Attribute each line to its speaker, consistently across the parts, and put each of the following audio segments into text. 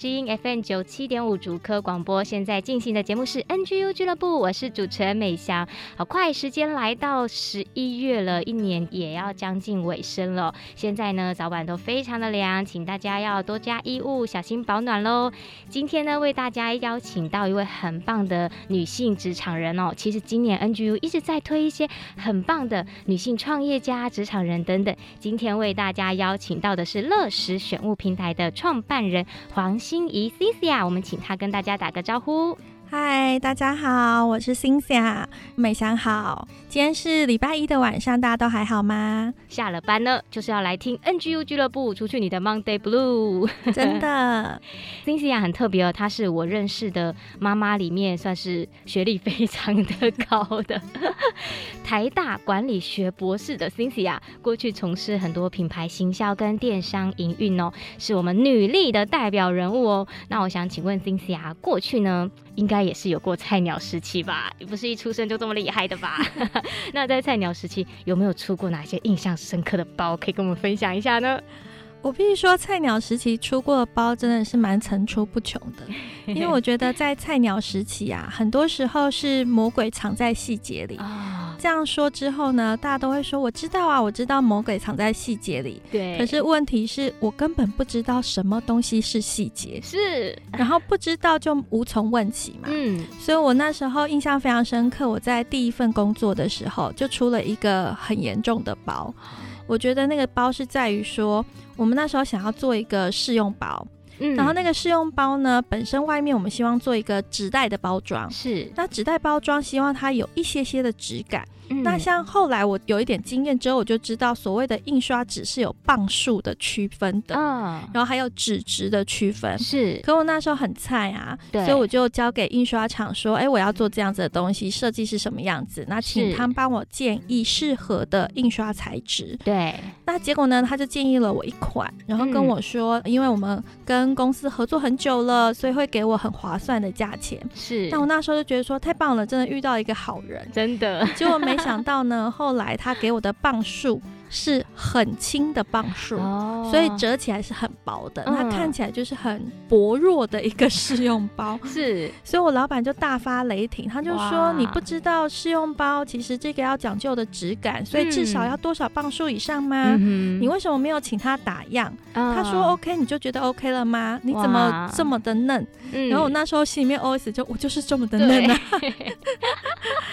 Speaker 1: ji FM 九七点五主科广播，现在进行的节目是 NGU 俱乐部，我是主持人美香。好快，时间来到十一月了，一年也要将近尾声了。现在呢，早晚都非常的凉，请大家要多加衣物，小心保暖喽。今天呢，为大家邀请到一位很棒的女性职场人哦。其实今年 NGU 一直在推一些很棒的女性创业家、职场人等等。今天为大家邀请到的是乐时选务平台的创办人黄。心怡迪 Cecia，我们请他跟大家打个招呼。
Speaker 2: 嗨，大家好，我是 Cynthia，美香好。今天是礼拜一的晚上，大家都还好吗？
Speaker 1: 下了班呢，就是要来听 NGU 俱乐部，除去你的 Monday Blue。
Speaker 2: 真的，
Speaker 1: Cynthia 很特别哦，她是我认识的妈妈里面算是学历非常的高的，台大管理学博士的 Cynthia，过去从事很多品牌行销跟电商营运哦，是我们女力的代表人物哦。那我想请问 Cynthia，过去呢？应该也是有过菜鸟时期吧？你不是一出生就这么厉害的吧？那在菜鸟时期有没有出过哪些印象深刻的包，可以跟我们分享一下呢？
Speaker 2: 我必须说，菜鸟时期出过的包真的是蛮层出不穷的，因为我觉得在菜鸟时期啊，很多时候是魔鬼藏在细节里。这样说之后呢，大家都会说我知道啊，我知道魔鬼藏在细节里。
Speaker 1: 对。
Speaker 2: 可是问题是我根本不知道什么东西是细节。
Speaker 1: 是。然
Speaker 2: 后不知道就无从问起嘛。嗯。所以我那时候印象非常深刻，我在第一份工作的时候就出了一个很严重的包。我觉得那个包是在于说，我们那时候想要做一个试用包，嗯，然后那个试用包呢，本身外面我们希望做一个纸袋的包装，
Speaker 1: 是，
Speaker 2: 那纸袋包装希望它有一些些的质感。那像后来我有一点经验之后，我就知道所谓的印刷纸是有磅数的区分的，嗯，然后还有纸质的区分，
Speaker 1: 是。
Speaker 2: 可我那时候很菜啊，对，所以我就交给印刷厂说，哎，我要做这样子的东西，设计是什么样子？那请他们帮我建议适合的印刷材质。
Speaker 1: 对。
Speaker 2: 那结果呢，他就建议了我一款，然后跟我说，嗯，因为我们跟公司合作很久了，所以会给我很划算的价钱。
Speaker 1: 是。
Speaker 2: 但我那时候就觉得说，太棒了，真的遇到一个好人，
Speaker 1: 真的。
Speaker 2: 结果没想到呢，后来他给我的磅数是很轻的磅数，哦，所以折起来是很薄的，嗯，它看起来就是很薄弱的一个试用包。
Speaker 1: 是，
Speaker 2: 所以我老板就大发雷霆，他就说：“你不知道试用包其实这个要讲究的质感，所以至少要多少磅数以上吗？嗯？你为什么没有请他打样？”嗯，他说：“OK，你就觉得 OK 了吗？你怎么这么的嫩？”然后我那时候心里面 OS 就：“我就是这么的嫩啊。”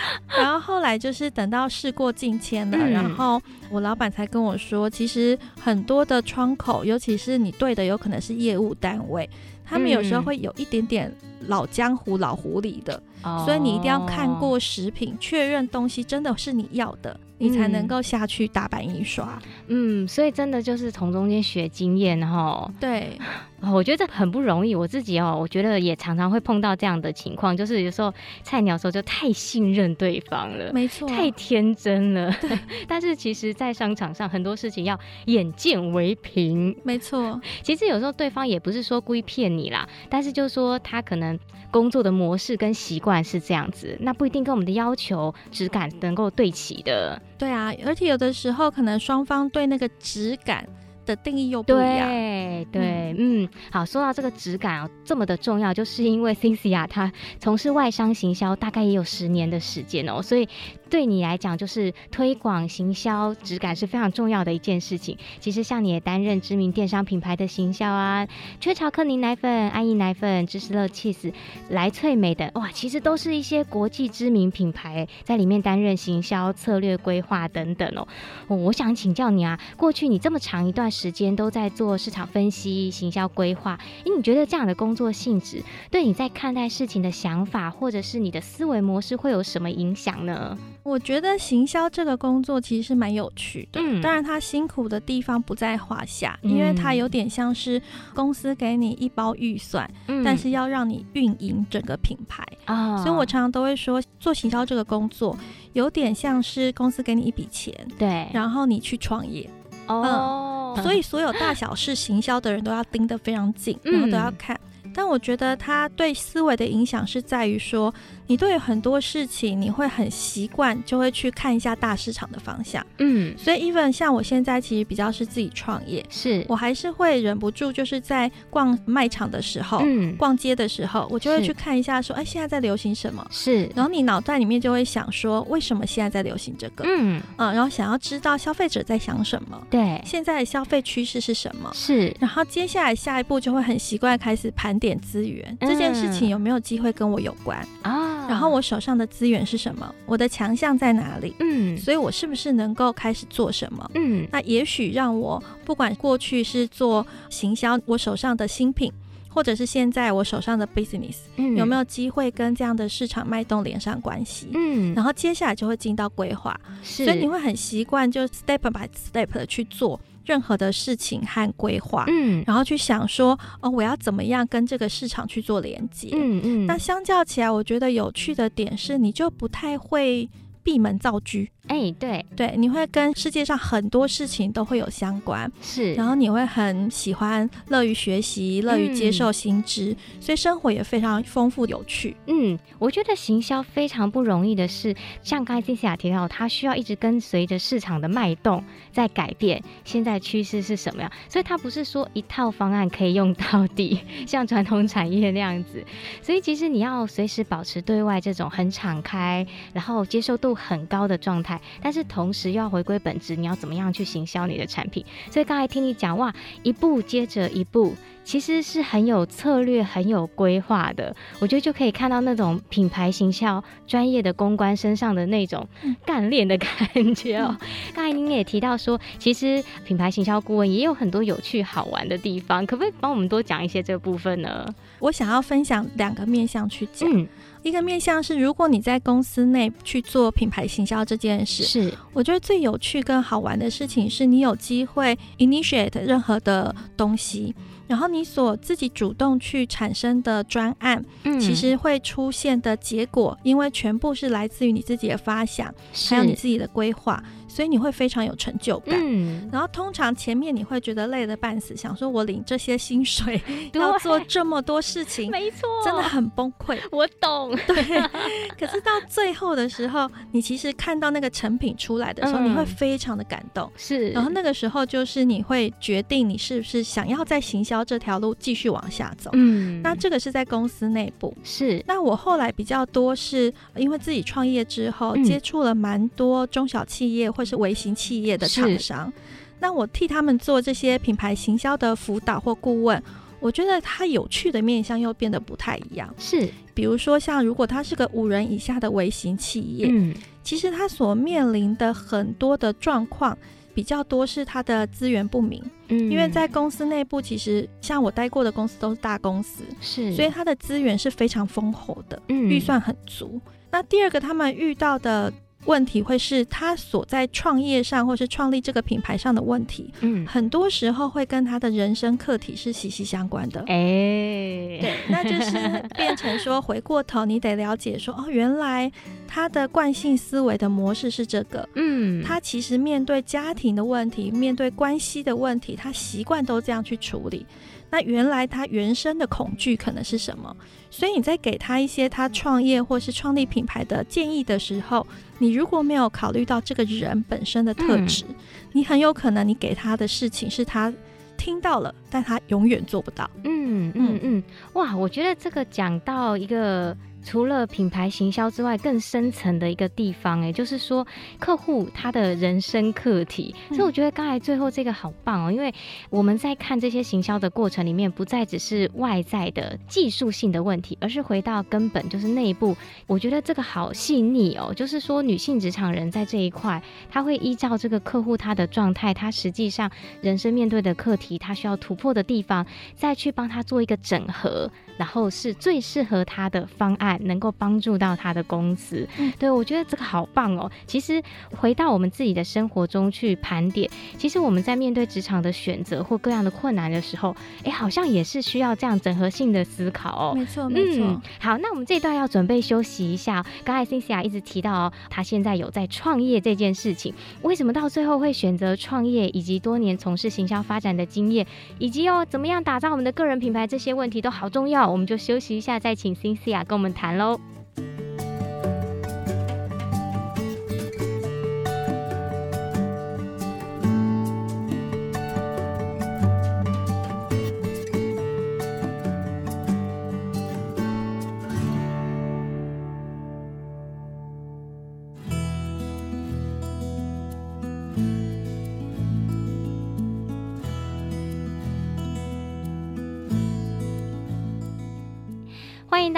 Speaker 2: 然后后来就是等到事过境迁了，嗯，然后我老板才跟我说，其实很多的窗口，尤其是你对的有可能是业务单位，他们有时候会有一点点老江湖、老狐狸的，嗯，所以你一定要看过食品，确认东西真的是你要的。你才能够下去大版印刷，
Speaker 1: 嗯，所以真的就是从中间学经验哈。
Speaker 2: 对，
Speaker 1: 我觉得这很不容易。我自己哦，我觉得也常常会碰到这样的情况，就是有时候菜鸟的时候就太信任对方了，
Speaker 2: 没错，
Speaker 1: 太天真了。对，但是其实，在商场上很多事情要眼见为凭，
Speaker 2: 没错。
Speaker 1: 其实有时候对方也不是说故意骗你啦，但是就是说他可能工作的模式跟习惯是这样子，那不一定跟我们的要求质感能够对齐的。
Speaker 2: 对啊，而且有的时候可能双方对那个质感的定义又不一样。
Speaker 1: 对对，嗯，嗯，好，说到这个质感哦，这么的重要，就是因为 Cynthia 她从事外商行销大概也有十年的时间哦，所以对你来讲，就是推广行销质感是非常重要的一件事情。其实像你也担任知名电商品牌的行销啊，雀巢克宁奶粉、安逸奶粉、芝士乐 cheese、来翠美的，哇，其实都是一些国际知名品牌，在里面担任行销策略规划等等哦。我想请教你啊，过去你这么长一段时间都在做市场分析、行销规划，诶，你觉得这样的工作性质对你在看待事情的想法，或者是你的思维模式会有什么影响呢？
Speaker 2: 我觉得行销这个工作其实是蛮有趣的，嗯，当然它辛苦的地方不在话下，因为它有点像是公司给你一包预算，嗯，但是要让你运营整个品牌啊，哦，所以我常常都会说，做行销这个工作有点像是公司给你一笔钱，对，然后你去创业，哦，嗯，所以所有大小事行销的人都要盯得非常紧，然后都要看。但我觉得他对思维的影响是在于说，你对很多事情你会很习惯，就会去看一下大市场的方向。嗯，所以 even 像我现在其实比较是自己创业，是我还是会忍不住就是在逛卖场的时候，嗯，逛街的时候，我就会去看一下说，哎，现在在流行什么？是，然后你脑袋里面就会想说，为什么现在在流行这个？嗯嗯，然后想要知道消费者在想什么？对，现在的消费趋势是什么？是，然后接下来下一步就会很习惯开始盘点。点资源这件事情有没有机会跟我有关啊？然后我手上的资源是什么？我的强项在哪里？嗯，所以我是不是能够开始做什么？嗯，那也许让我不管过去是做行销，我手上的新品，或者是现在我手上的 business，嗯，有没有机会跟这样的市场脉动连上关系？嗯，然后接下来就会进到规划，所以你会很习惯就 step by step 的去做。任何的事情和规划，嗯，然后去想说，哦，我要怎么样跟这个市场去做连接，嗯嗯。那相较起来，我觉得有趣的点是，你就不太会闭门造车。哎、欸，对对，你会跟世界上很多事情都会有相关，是，然后你会很喜欢、乐于学习、乐于接受新知，嗯，所以生活也非常丰富有趣。
Speaker 1: 嗯，我觉得行销非常不容易的是，像刚才 Cecilia 提到，它需要一直跟随着市场的脉动在改变，现在趋势是什么样，所以它不是说一套方案可以用到底，像传统产业那样子。所以其实你要随时保持对外这种很敞开，然后接受度很高的状态。但是同时又要回归本质，你要怎么样去行销你的产品？所以刚才听你讲哇，一步接着一步，其实是很有策略、很有规划的。我觉得就可以看到那种品牌行销专业的公关身上的那种 干练的感觉哦。刚才您也提到说，其实品牌行销顾问也有很多有趣好玩的地方，可不可以帮我们多讲一些这个部分呢？
Speaker 2: 我想要分享两个面向去讲。嗯一个面向是，如果你在公司内去做品牌行销这件事，是我觉得最有趣跟好玩的事情，是你有机会 initiate 任何的东西，然后你所自己主动去产生的专案，嗯，其实会出现的结果，因为全部是来自于你自己的发想，还有你自己的规划。所以你会非常有成就感，嗯，然后通常前面你会觉得累得半死，想说我领这些薪水 要做这么多事情，没错，真的很崩溃。
Speaker 1: 我懂，
Speaker 2: 对。可是到最后的时候，你其实看到那个成品出来的时候，嗯，你会非常的感动，是。然后那个时候就是你会决定你是不是想要在行销这条路继续往下走，嗯。那这个是在公司内部，是。那我后来比较多是因为自己创业之后，嗯，接触了蛮多中小企业或是微型企业的厂商，那我替他们做这些品牌行销的辅导或顾问，我觉得他有趣的面向又变得不太一样。是，比如说像如果他是个五人以下的微型企业，嗯，其实他所面临的很多的状况比较多是他的资源不明，嗯，因为在公司内部，其实像我待过的公司都是大公司，是，所以他的资源是非常丰厚的，嗯，预算很足。那第二个，他们遇到的。问题会是他所在创业上，或是创立这个品牌上的问题，嗯，很多时候会跟他的人生课题是息息相关的。哎、欸，对，那就是变成说，回过头你得了解说，哦，原来他的惯性思维的模式是这个，嗯，他其实面对家庭的问题，面对关系的问题，他习惯都这样去处理。那原来他原生的恐惧可能是什么？所以你在给他一些他创业或是创立品牌的建议的时候，你如果没有考虑到这个人本身的特质，嗯，你很有可能你给他的事情是他听到了，但他永远做不到。嗯嗯嗯，
Speaker 1: 哇，我觉得这个讲到一个。除了品牌行销之外，更深层的一个地方，哎，就是说客户他的人生课题。所以我觉得刚才最后这个好棒哦，因为我们在看这些行销的过程里面，不再只是外在的技术性的问题，而是回到根本，就是内部。我觉得这个好细腻哦，就是说女性职场人在这一块，他会依照这个客户他的状态，他实际上人生面对的课题，他需要突破的地方，再去帮他做一个整合。然后是最适合他的方案，能够帮助到他的公司。嗯，对，我觉得这个好棒哦。其实回到我们自己的生活中去盘点，其实我们在面对职场的选择或各样的困难的时候，哎，好像也是需要这样整合性的思考哦。
Speaker 2: 没错，没错。
Speaker 1: 嗯，好，那我们这一段要准备休息一下。刚才 Cynthia 一直提到哦，他现在有在创业这件事情，为什么到最后会选择创业，以及多年从事行销发展的经验，以及哦怎么样打造我们的个人品牌，这些问题都好重要。我们就休息一下，再请 Cynthia 跟我们谈喽。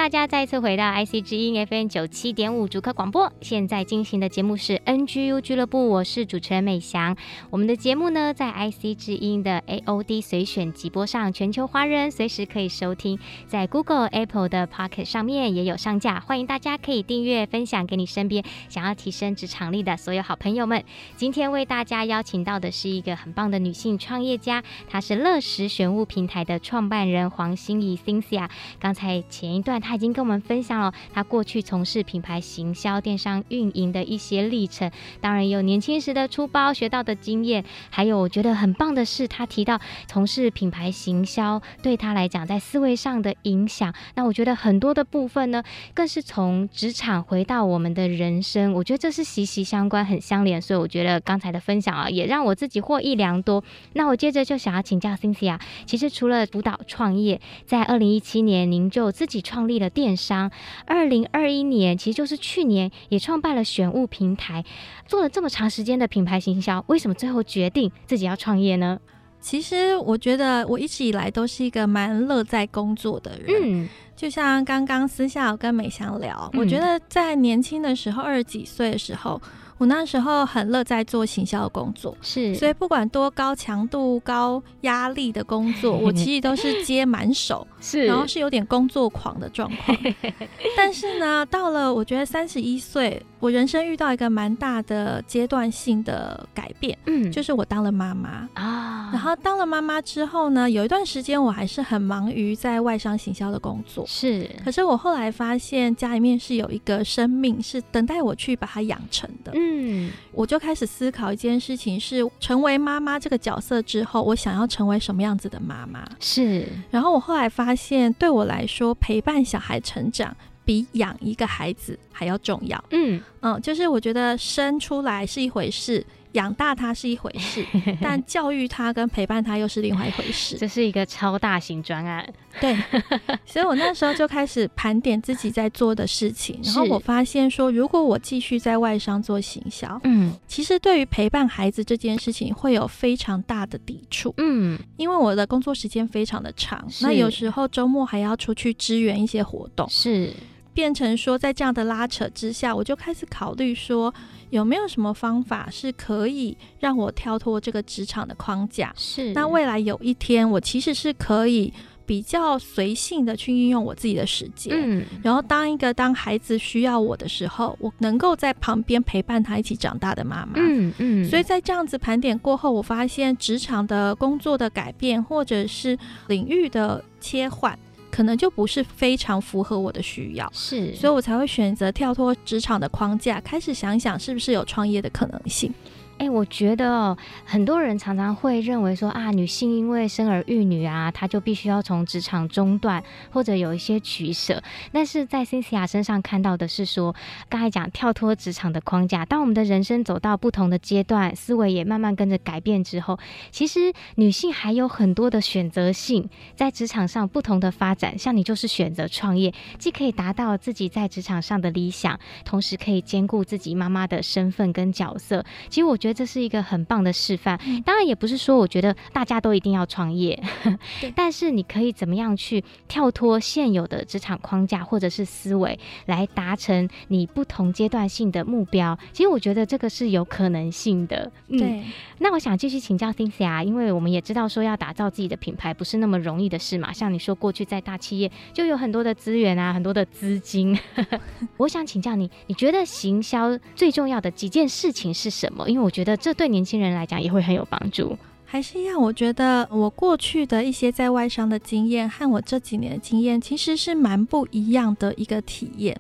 Speaker 1: 家再次回到 IC 之音 FM 九七点五竹科广播。现在进行的节目是 NGU 俱乐部，我是主持人美翔。我们的节目呢，在 IC 之音的 AOD 随选即播上，全球华人随时可以收听。在 Google、Apple 的 Pocket 上面也有上架，欢迎大家可以订阅、分享给你身边想要提升职场力的所有好朋友们。今天为大家邀请到的是一个很棒的女性创业家，她是乐时选物平台的创办人黄心怡 Cynthia。刚才前一段。她已经跟我们分享了他过去从事品牌行销、电商运营的一些历程，当然有年轻时的出包学到的经验，还有我觉得很棒的是，他提到从事品牌行销对他来讲在思维上的影响。那我觉得很多的部分呢，更是从职场回到我们的人生，我觉得这是息息相关、很相连。所以我觉得刚才的分享啊，也让我自己获益良多。那我接着就想要请教 Cynthia，其实除了辅导创业，在二零一七年您就自己创立立了电商，二零二一年其实就是去年也创办了选物平台，做了这么长时间的品牌行销，为什么最后决定自己要创业呢？
Speaker 2: 其实我觉得我一直以来都是一个蛮乐在工作的人，嗯，就像刚刚私下我跟美翔聊，嗯，我觉得在年轻的时候，二十几岁的时候。我那时候很乐在做行销的工作，是，所以不管多高强度、高压力的工作，我其实都是接满手，是，然后是有点工作狂的状况。但是呢，到了我觉得三十一岁，我人生遇到一个蛮大的阶段性的改变，嗯，就是我当了妈妈啊。然后当了妈妈之后呢，有一段时间我还是很忙于在外商行销的工作，是。可是我后来发现家里面是有一个生命是等待我去把它养成的，嗯。嗯，我就开始思考一件事情：是成为妈妈这个角色之后，我想要成为什么样子的妈妈？是。然后我后来发现，对我来说，陪伴小孩成长比养一个孩子还要重要。嗯嗯，就是我觉得生出来是一回事。养大他是一回事，但教育他跟陪伴他又是另外一回事。
Speaker 1: 这是一个超大型专案，
Speaker 2: 对。所以我那时候就开始盘点自己在做的事情，然后我发现说，如果我继续在外商做行销，嗯，其实对于陪伴孩子这件事情会有非常大的抵触，嗯，因为我的工作时间非常的长，那有时候周末还要出去支援一些活动，是变成说在这样的拉扯之下，我就开始考虑说。有没有什么方法是可以让我跳脱这个职场的框架？是，那未来有一天，我其实是可以比较随性的去运用我自己的时间，嗯，然后当一个当孩子需要我的时候，我能够在旁边陪伴他一起长大的妈妈，嗯嗯。所以在这样子盘点过后，我发现职场的工作的改变，或者是领域的切换。可能就不是非常符合我的需要，是，所以我才会选择跳脱职场的框架，开始想想是不是有创业的可能性。
Speaker 1: 哎、我觉得哦，很多人常常会认为说啊，女性因为生儿育女啊，她就必须要从职场中断，或者有一些取舍。但是在 c i n i a 身上看到的是说，刚才讲跳脱职场的框架，当我们的人生走到不同的阶段，思维也慢慢跟着改变之后，其实女性还有很多的选择性，在职场上不同的发展。像你就是选择创业，既可以达到自己在职场上的理想，同时可以兼顾自己妈妈的身份跟角色。其实我觉得这是一个很棒的示范。当然，也不是说我觉得大家都一定要创业，但是你可以怎么样去跳脱现有的职场框架或者是思维，来达成你不同阶段性的目标。其实我觉得这个是有可能性的。嗯、对。那我想继续请教 Cynthia，因为我们也知道说要打造自己的品牌不是那么容易的事嘛。像你说过去在大企业就有很多的资源啊，很多的资金。我想请教你，你觉得行销最重要的几件事情是什么？因为我觉得这对年轻人来讲也会很有帮助。
Speaker 2: 还是一样，我觉得我过去的一些在外商的经验和我这几年的经验其实是蛮不一样的一个体验。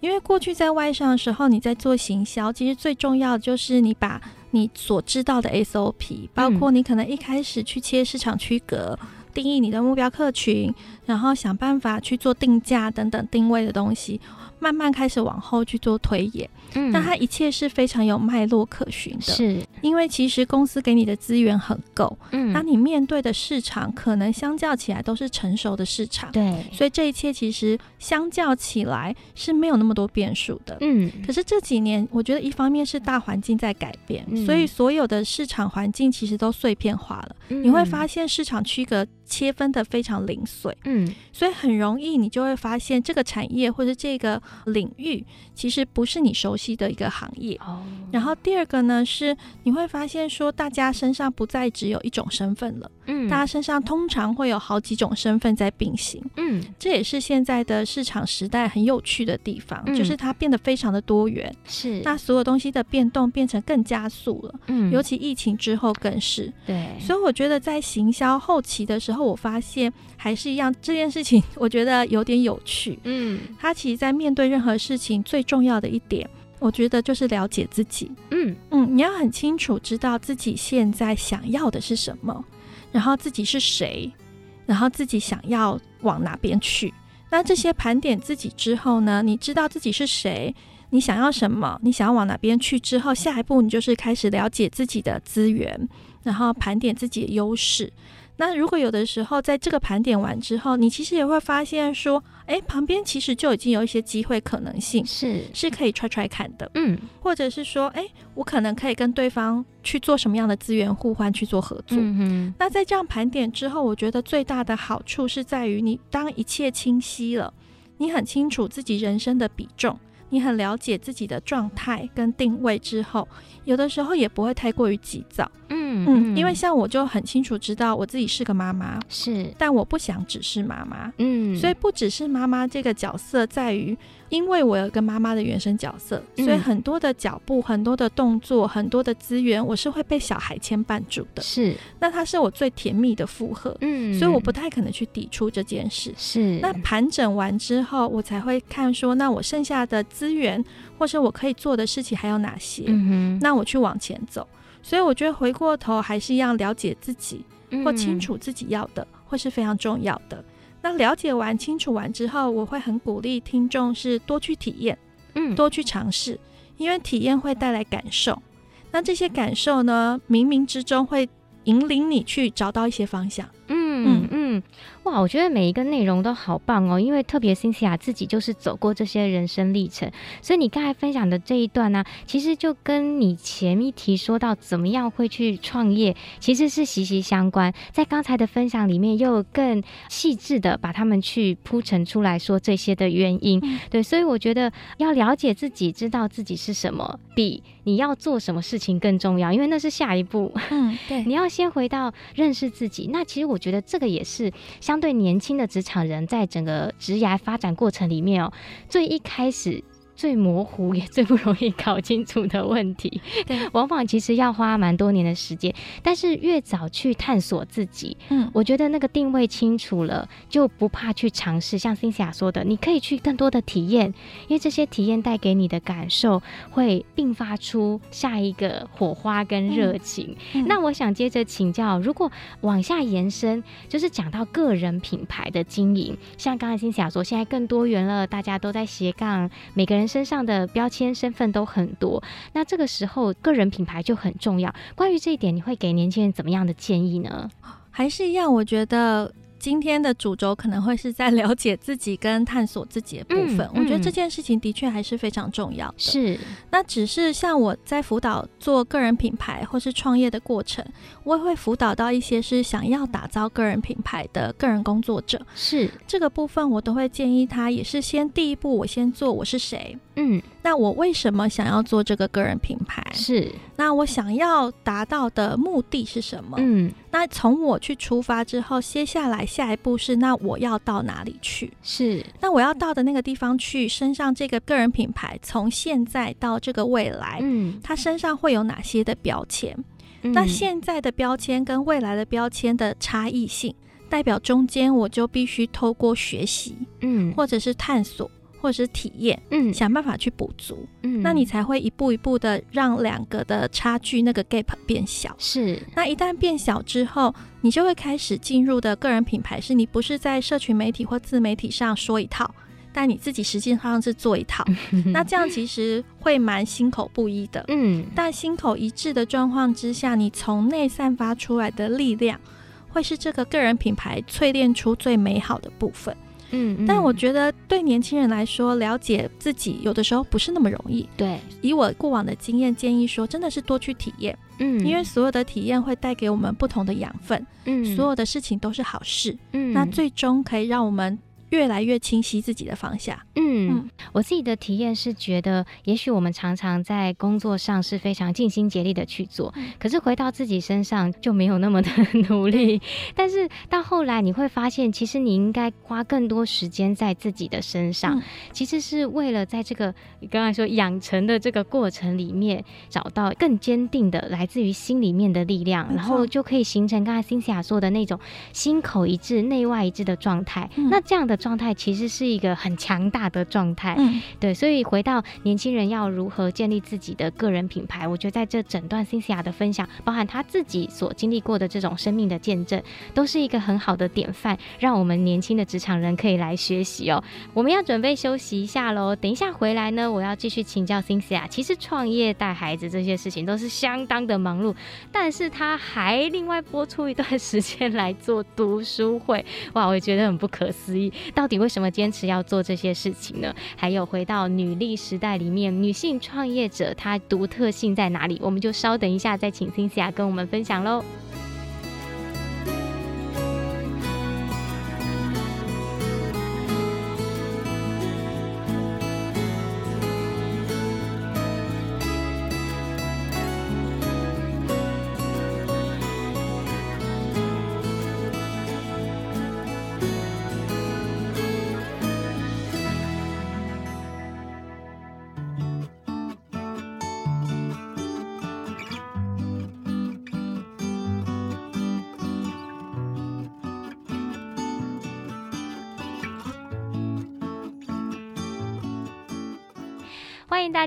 Speaker 2: 因为过去在外商的时候，你在做行销，其实最重要的就是你把你所知道的 SOP，包括你可能一开始去切市场区隔。定义你的目标客群，然后想办法去做定价等等定位的东西，慢慢开始往后去做推演。嗯，那它一切是非常有脉络可循的。是，因为其实公司给你的资源很够。嗯，当你面对的市场可能相较起来都是成熟的市场。对，所以这一切其实相较起来是没有那么多变数的。嗯，可是这几年我觉得一方面是大环境在改变，嗯，所以所有的市场环境其实都碎片化了。嗯，你会发现市场区隔切分的非常零碎。嗯，所以很容易你就会发现这个产业或者这个领域其实不是你熟悉的一个行业，哦，然后第二个呢是你会发现说，大家身上不再只有一种身份了，嗯，大家身上通常会有好几种身份在并行，嗯，这也是现在的市场时代很有趣的地方，嗯，就是它变得非常的多元，是，那所有东西的变动变成更加速了，嗯，尤其疫情之后更是，对，所以我觉得在行销后期的时候，我发现还是一样这件事情，我觉得有点有趣，嗯，它其实在面对任何事情最重要的一点。我觉得就是了解自己，嗯嗯，你要很清楚知道自己现在想要的是什么，然后自己是谁，然后自己想要往哪边去。那这些盘点自己之后呢，你知道自己是谁，你想要什么，你想要往哪边去之后，下一步你就是开始了解自己的资源，然后盘点自己的优势。那如果有的时候在这个盘点完之后，你其实也会发现说，哎，旁边其实就已经有一些机会可能性，是是可以踹踹看的，嗯，或者是说，哎，我可能可以跟对方去做什么样的资源互换，去做合作。嗯。那在这样盘点之后，我觉得最大的好处是在于你当一切清晰了，你很清楚自己人生的比重，你很了解自己的状态跟定位之后，有的时候也不会太过于急躁。嗯嗯，因为像我就很清楚知道我自己是个妈妈，是，但我不想只是妈妈，嗯，所以不只是妈妈这个角色在于，因为我有一个妈妈的原生角色，所以很多的脚步、很多的动作、很多的资源，我是会被小孩牵绊住的，是，那它是我最甜蜜的负荷，嗯，所以我不太可能去抵触这件事，是，那盘整完之后，我才会看说，那我剩下的资源或是我可以做的事情还有哪些，嗯，那我去往前走。所以我觉得回过头还是一样了解自己，或清楚自己要的，或是非常重要的。那了解完、清楚完之后，我会很鼓励听众是多去体验，嗯，多去尝试，因为体验会带来感受。那这些感受呢，冥冥之中会引领你去找到一些方向。嗯嗯嗯。哇，我觉得每一个内容都好棒哦，因为特别 Cynthia 自己就是走过这些人生历程，所以你刚才分享的这一段呢、啊，其实就跟你前一题说到怎么样会去创业，其实是息息相关。在刚才的分享里面，又更细致的把他们去铺陈出来说这些的原因。嗯、对，所以我觉得要了解自己，知道自己是什么，比你要做什么事情更重要，因为那是下一步。嗯，对，你要先回到认识自己。那其实我觉得这个也是相。对年轻的职场人，在整个职涯发展过程里面哦，最一开始
Speaker 1: 最模糊也最不容易搞清楚的问题。对，往往其实要花蛮多年的时间，但是越早去探索自己，嗯，我觉得那个定位清楚了，就不怕去尝试。像 Cynthia 说的，你可以去更多的体验，因为这些体验带给你的感受会迸发出下一个火花跟热情。嗯嗯、那我想接着请教，如果往下延伸，就是讲到个人品牌的经营，像刚才 Cynthia 说，现在更多元了，大家都在斜杠，每个人身上的标签身份都很多，那这个时候个人品牌就很重要。关于这一点，你会给年轻人怎么样的建议呢？
Speaker 2: 还是一样，我觉得。今天的主轴可能会是在了解自己跟探索自己的部分，我觉得这件事情的确还是非常重要的。
Speaker 1: 是，
Speaker 2: 那只是像我在辅导做个人品牌或是创业的过程，我也会辅导到一些是想要打造个人品牌的个人工作者。
Speaker 1: 是，
Speaker 2: 这个部分我都会建议他，也是先第一步，我先做我是谁。嗯，那我为什么想要做这个个人品牌？
Speaker 1: 是，
Speaker 2: 那我想要达到的目的是什么？嗯，那从我去出发之后，接下来下一步是，那我要到哪里去？
Speaker 1: 是，
Speaker 2: 那我要到的那个地方去，身上这个个人品牌从现在到这个未来，嗯，它身上会有哪些的标签？嗯，那现在的标签跟未来的标签的差异性，代表中间我就必须透过学习，嗯，或者是探索。或者是体验，嗯，想办法去补足，嗯，那你才会一步一步的让两个的差距那个 gap 变小。
Speaker 1: 是，那
Speaker 2: 一旦变小之后，你就会开始进入的个人品牌，是你不是在社群媒体或自媒体上说一套，但你自己实际上是做一套。那这样其实会蛮心口不一的，嗯，但心口一致的状况之下，你从内散发出来的力量，会是这个个人品牌淬炼出最美好的部分。嗯，嗯，但我觉得对年轻人来说，了解自己有的时候不是那么容易。
Speaker 1: 对，
Speaker 2: 以我过往的经验，建议说，真的是多去体验。嗯，因为所有的体验会带给我们不同的养分。嗯，所有的事情都是好事。嗯，那最终可以让我们。越来越清晰自己的方向。
Speaker 1: 嗯，嗯，我自己的体验是觉得，也许我们常常在工作上是非常尽心竭力的去做，嗯，可是回到自己身上就没有那么的努力。但是到后来你会发现，其实你应该花更多时间在自己的身上，嗯，其实是为了在这个你刚才说养成的这个过程里面，找到更坚定的来自于心里面的力量，然后就可以形成刚才 Cynthia 说的那种心口一致、内外一致的状态。嗯，那这样的。状态其实是一个很强大的状态，嗯，对，所以回到年轻人要如何建立自己的个人品牌，我觉得在这整段 Cynthia 的分享，包含他自己所经历过的这种生命的见证，都是一个很好的典范，让我们年轻的职场人可以来学习哦。我们要准备休息一下喽，等一下回来呢，我要继续请教 Cynthia。其实创业带孩子这些事情都是相当的忙碌，但是他还另外播出一段时间来做读书会，哇，我觉得很不可思议。到底为什么坚持要做这些事情呢？还有回到女力时代里面，女性创业者她独特性在哪里？我们就稍等一下，再请辛西亚跟我们分享喽。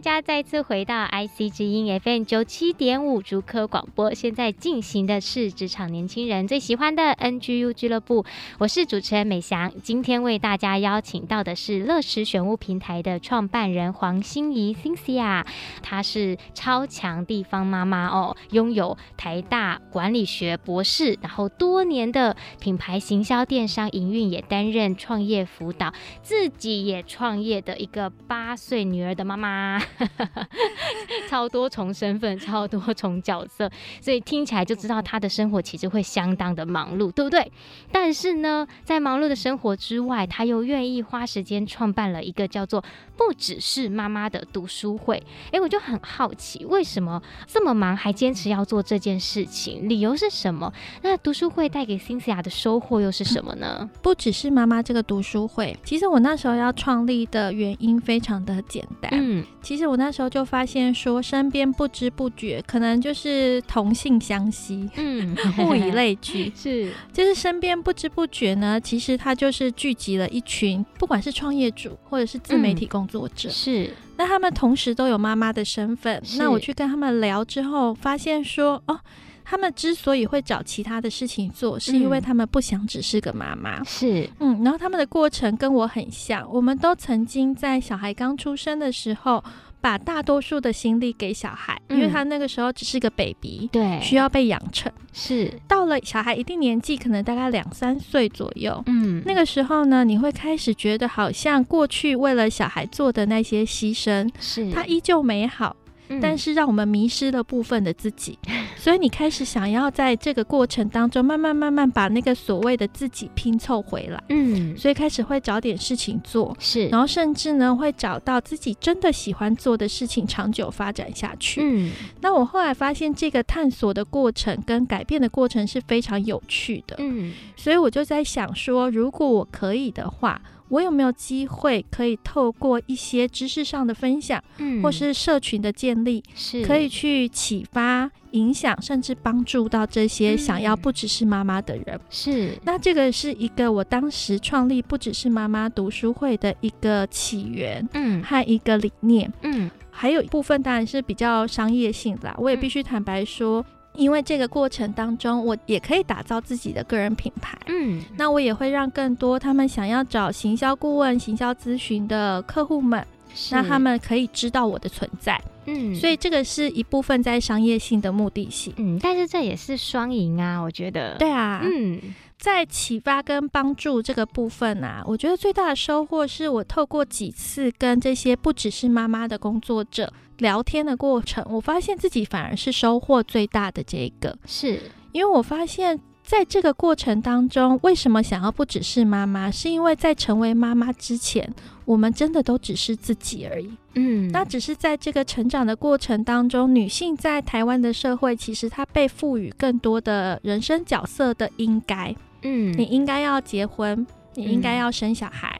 Speaker 1: 家再次回到 IC 之音 FM 九七点五竹科广播。现在进行的是职场年轻人最喜欢的 NGU 俱乐部，我是主持人美翔。今天为大家邀请到的是乐时选物平台的创办人黄心怡 Cynthia，她是超强地方妈妈哦，拥有台大管理学博士，然后多年的品牌行销电商营运，也担任创业辅导，自己也创业的一个八岁女儿的妈妈。妈，超多重身份，超多重角色，所以听起来就知道他的生活其实会相当的忙碌，对不对？但是呢，在忙碌的生活之外，他又愿意花时间创办了一个叫做“不只是妈妈”的读书会。哎，我就很好奇，为什么这么忙还坚持要做这件事情？理由是什么？那读书会带给 Cynthia 的收获又是什么呢？
Speaker 2: 不只是妈妈这个读书会，其实我那时候要创立的原因非常的简单。嗯，其实我那时候就发现说，身边不知不觉可能就是同性相吸，嗯，物以类聚，是，就是身边不知不觉呢，其实它就是聚集了一群，不管是创业主或者是自媒体工作者，嗯、是。那他们同时都有妈妈的身份，那我去跟他们聊之后，发现说，哦。他们之所以会找其他的事情做，是因为他们不想只是个妈妈。是，嗯，然后他们的过程跟我很像，我们都曾经在小孩刚出生的时候，把大多数的心力给小孩，因为他那个时候只是个 baby，对，需要被养成。是，到了小孩一定年纪，可能大概两三岁左右，嗯，那个时候呢，你会开始觉得好像过去为了小孩做的那些牺牲，是，他依旧美好。但是让我们迷失了部分的自己，所以你开始想要在这个过程当中慢慢慢慢把那个所谓的自己拼凑回来，嗯，所以开始会找点事情做，是，然后甚至呢会找到自己真的喜欢做的事情，长久发展下去。嗯，那我后来发现这个探索的过程跟改变的过程是非常有趣的，嗯，所以我就在想说，如果我可以的话。我有没有机会可以透过一些知识上的分享，嗯，或是社群的建立，是可以去启发、影响，甚至帮助到这些想要不只是妈妈的人？嗯、是。那这个是一个我当时创立不只是妈妈读书会的一个起源，嗯，和一个理念，嗯，还有一部分当然是比较商业性的啦。我也必须坦白说。因为这个过程当中，我也可以打造自己的个人品牌。嗯，那我也会让更多他们想要找行销顾问、行销咨询的客户们，那他们可以知道我的存在。嗯，所以这个是一部分在商业性的目的性。
Speaker 1: 嗯，但是这也是双赢啊，我觉得。
Speaker 2: 对啊。嗯。在启发跟帮助这个部分啊，我觉得最大的收获是我透过几次跟这些不只是妈妈的工作者聊天的过程，我发现自己反而是收获最大的这一个，是因为我发现在这个过程当中，为什么想要不只是妈妈，是因为在成为妈妈之前，我们真的都只是自己而已。嗯，那只是在这个成长的过程当中，女性在台湾的社会，其实她被赋予更多的人生角色的应该。嗯，你应该要结婚，你应该要生小孩。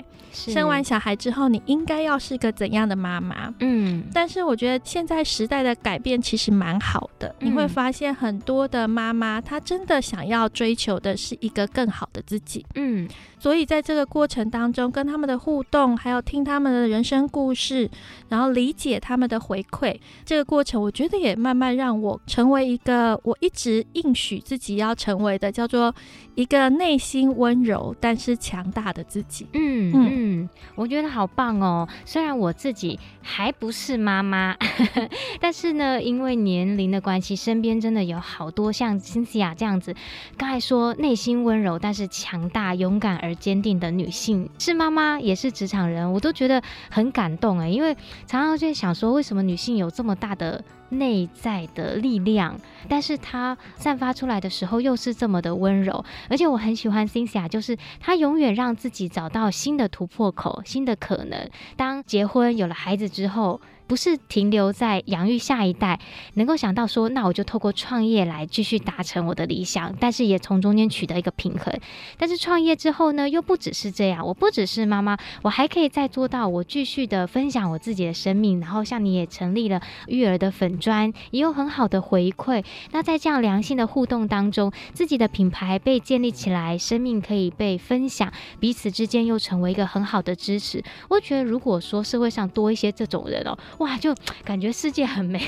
Speaker 2: 嗯生完小孩之后，你应该要是个怎样的妈妈？嗯，但是我觉得现在时代的改变其实蛮好的。嗯，你会发现很多的妈妈，她真的想要追求的是一个更好的自己。嗯，所以在这个过程当中，跟他们的互动，还有听他们的人生故事，然后理解他们的回馈，这个过程，我觉得也慢慢让我成为一个我一直应许自己要成为的，叫做一个内心温柔但是强大的自己。嗯嗯。
Speaker 1: 嗯，嗯我觉得好棒哦。虽然我自己还不是妈妈，但是呢，因为年龄的关系，身边真的有好多像 Cynthia 这样子，刚才说内心温柔但是强大、勇敢而坚定的女性，是妈妈也是职场人，我都觉得很感动哎。因为常常就在想说，为什么女性有这么大的内在的力量，但是它散发出来的时候又是这么的温柔，而且我很喜欢 Cynthia，就是她永远让自己找到新的突破口、新的可能。当结婚有了孩子之后，不是停留在养育下一代，能够想到说，那我就透过创业来继续达成我的理想，但是也从中间取得一个平衡。但是创业之后呢，又不只是这样，我不只是妈妈，我还可以再做到我继续的分享我自己的生命，然后像你也成立了育儿的粉专，也有很好的回馈。那在这样良性的互动当中，自己的品牌被建立起来，生命可以被分享，彼此之间又成为一个很好的支持。我觉得，如果说社会上多一些这种人哦。哇，就 感觉世界很美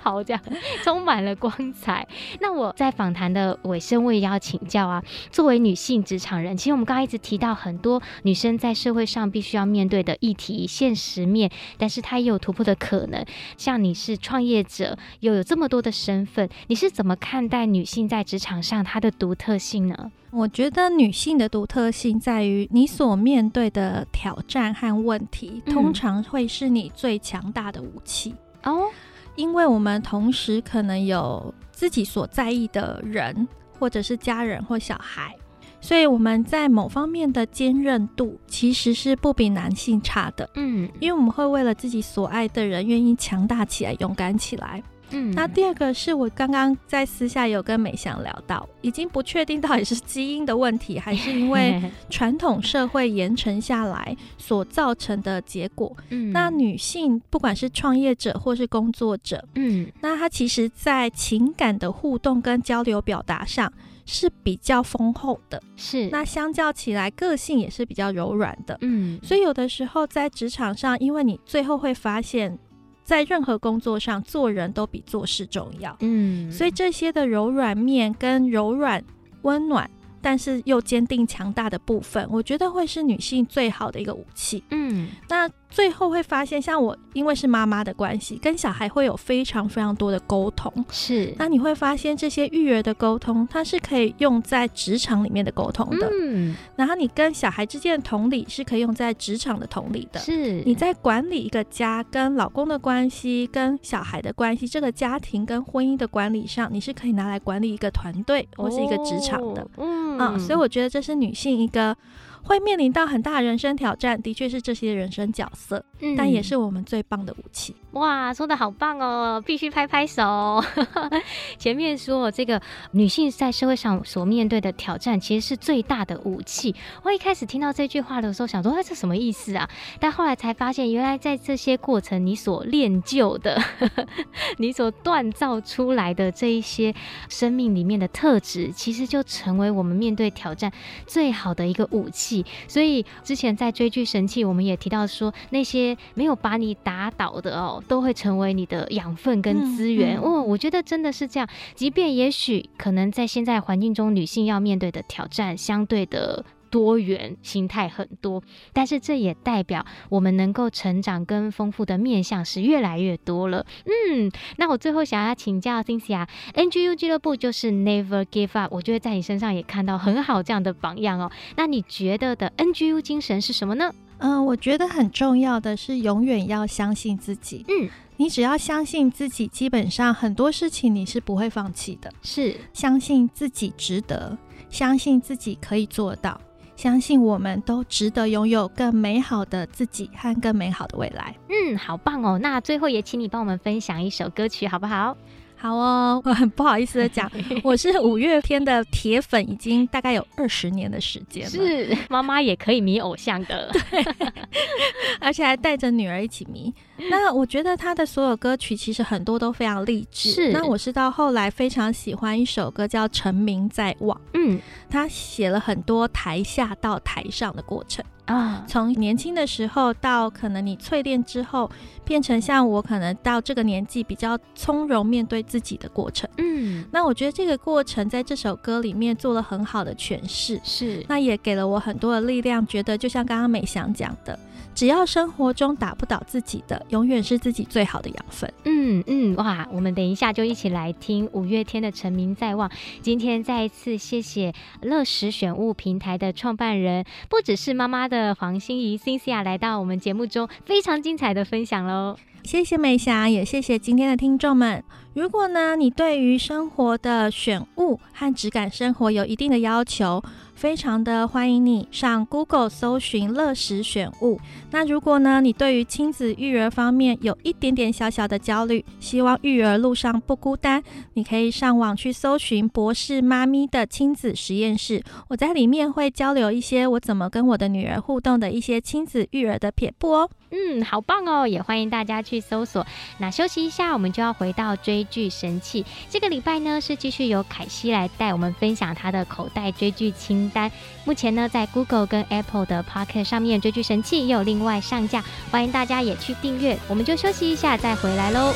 Speaker 1: 好，这样充满了光彩。那我在访谈的尾声，我也要请教啊。作为女性职场人，其实我们刚刚一直提到很多女生在社会上必须要面对的议题、现实面，但是她也有突破的可能。像你是创业者，又有这么多的身份，你是怎么看待女性在职场上她的独特性呢？
Speaker 2: 我觉得女性的独特性在于，你所面对的挑战和问题，嗯、通常会是你最强大的武器哦。因为我们同时可能有自己所在意的人，或者是家人或小孩，所以我们在某方面的坚韧度其实是不比男性差的。嗯，因为我们会为了自己所爱的人，愿意强大起来，勇敢起来。嗯，那第二个是我刚刚在私下有跟美香聊到，已经不确定到底是基因的问题，还是因为 传统社会严承下来所造成的结果。嗯，那女性不管是创业者或是工作者，嗯，那她其实在情感的互动跟交流表达上是比较丰厚的，是。那相较起来，个性也是比较柔软的，嗯。所以有的时候在职场上，因为你最后会发现。在任何工作上，做人都比做事重要。嗯，所以这些的柔软面跟柔软、温暖。但是又坚定强大的部分，我觉得会是女性最好的一个武器。嗯，那最后会发现，像我因为是妈妈的关系，跟小孩会有非常非常多的沟通。是，那你会发现这些育儿的沟通，它是可以用在职场里面的沟通的。嗯，然后你跟小孩之间的同理是可以用在职场的同理的。是，你在管理一个家，跟老公的关系，跟小孩的关系，这个家庭跟婚姻的管理上，你是可以拿来管理一个团队或是一个职场的。嗯。嗯，所以我觉得这是女性一个。会面临到很大的人生挑战，的确是这些人生角色，嗯，但也是我们最棒的武器。
Speaker 1: 哇，说得好棒哦，必须拍拍手。前面说这个女性在社会上所面对的挑战，其实是最大的武器。我一开始听到这句话的时候，想说，哎，这什么意思啊？但后来才发现，原来在这些过程，你所练就的，你所锻造出来的这一些生命里面的特质，其实就成为我们面对挑战最好的一个武器。所以之前在追剧神器，我们也提到说，那些没有把你打倒的哦，都会成为你的养分跟资源。嗯嗯、哦，我觉得真的是这样。即便也许可能在现在环境中，女性要面对的挑战相对的。多元心态很多，但是这也代表我们能够成长跟丰富的面向是越来越多了。嗯，那我最后想要请教 Cynthia，NGU 俱乐部就是 Never Give Up，我觉得在你身上也看到很好这样的榜样哦。那你觉得的 NGU 精神是什么呢？
Speaker 2: 嗯、呃，我觉得很重要的是永远要相信自己。嗯，你只要相信自己，基本上很多事情你是不会放弃的。是，相信自己值得，相信自己可以做到。相信我们都值得拥有更美好的自己和更美好的未来。
Speaker 1: 嗯，好棒哦！那最后也请你帮我们分享一首歌曲，好不好？
Speaker 2: 好哦，我 很不好意思的讲，我是五月天的铁粉，已经大概有二十年的时间了。
Speaker 1: 是，妈妈也可以迷偶像的，
Speaker 2: 对，而且还带着女儿一起迷。那我觉得他的所有歌曲其实很多都非常励志。是，那我是到后来非常喜欢一首歌叫《成名在望》。嗯，他写了很多台下到台上的过程。啊，从年轻的时候到可能你淬炼之后，变成像我可能到这个年纪比较从容面对自己的过程。嗯，那我觉得这个过程在这首歌里面做了很好的诠释，是，那也给了我很多的力量，觉得就像刚刚美翔讲的。只要生活中打不倒自己的，永远是自己最好的养分。
Speaker 1: 嗯嗯，哇，我们等一下就一起来听五月天的《成名在望》。今天再一次谢谢乐时选物平台的创办人，不只是妈妈的黄心怡 Cynthia 来到我们节目中，非常精彩的分享喽。
Speaker 2: 谢谢美霞，也谢谢今天的听众们。如果呢，你对于生活的选物和质感生活有一定的要求，非常的欢迎你上 Google 搜寻乐时选物。那如果呢，你对于亲子育儿方面有一点点小小的焦虑，希望育儿路上不孤单，你可以上网去搜寻博士妈咪的亲子实验室。我在里面会交流一些我怎么跟我的女儿互动的一些亲子育儿的撇步哦。
Speaker 1: 嗯，好棒哦，也欢迎大家去搜索。那休息一下，我们就要回到追剧神器。这个礼拜呢，是继续由凯西来带我们分享她的口袋追剧清单。目前呢，在 Google 跟 Apple 的 Pocket 上面，追剧神器也有另外上架，欢迎大家也去订阅。我们就休息一下，再回来喽。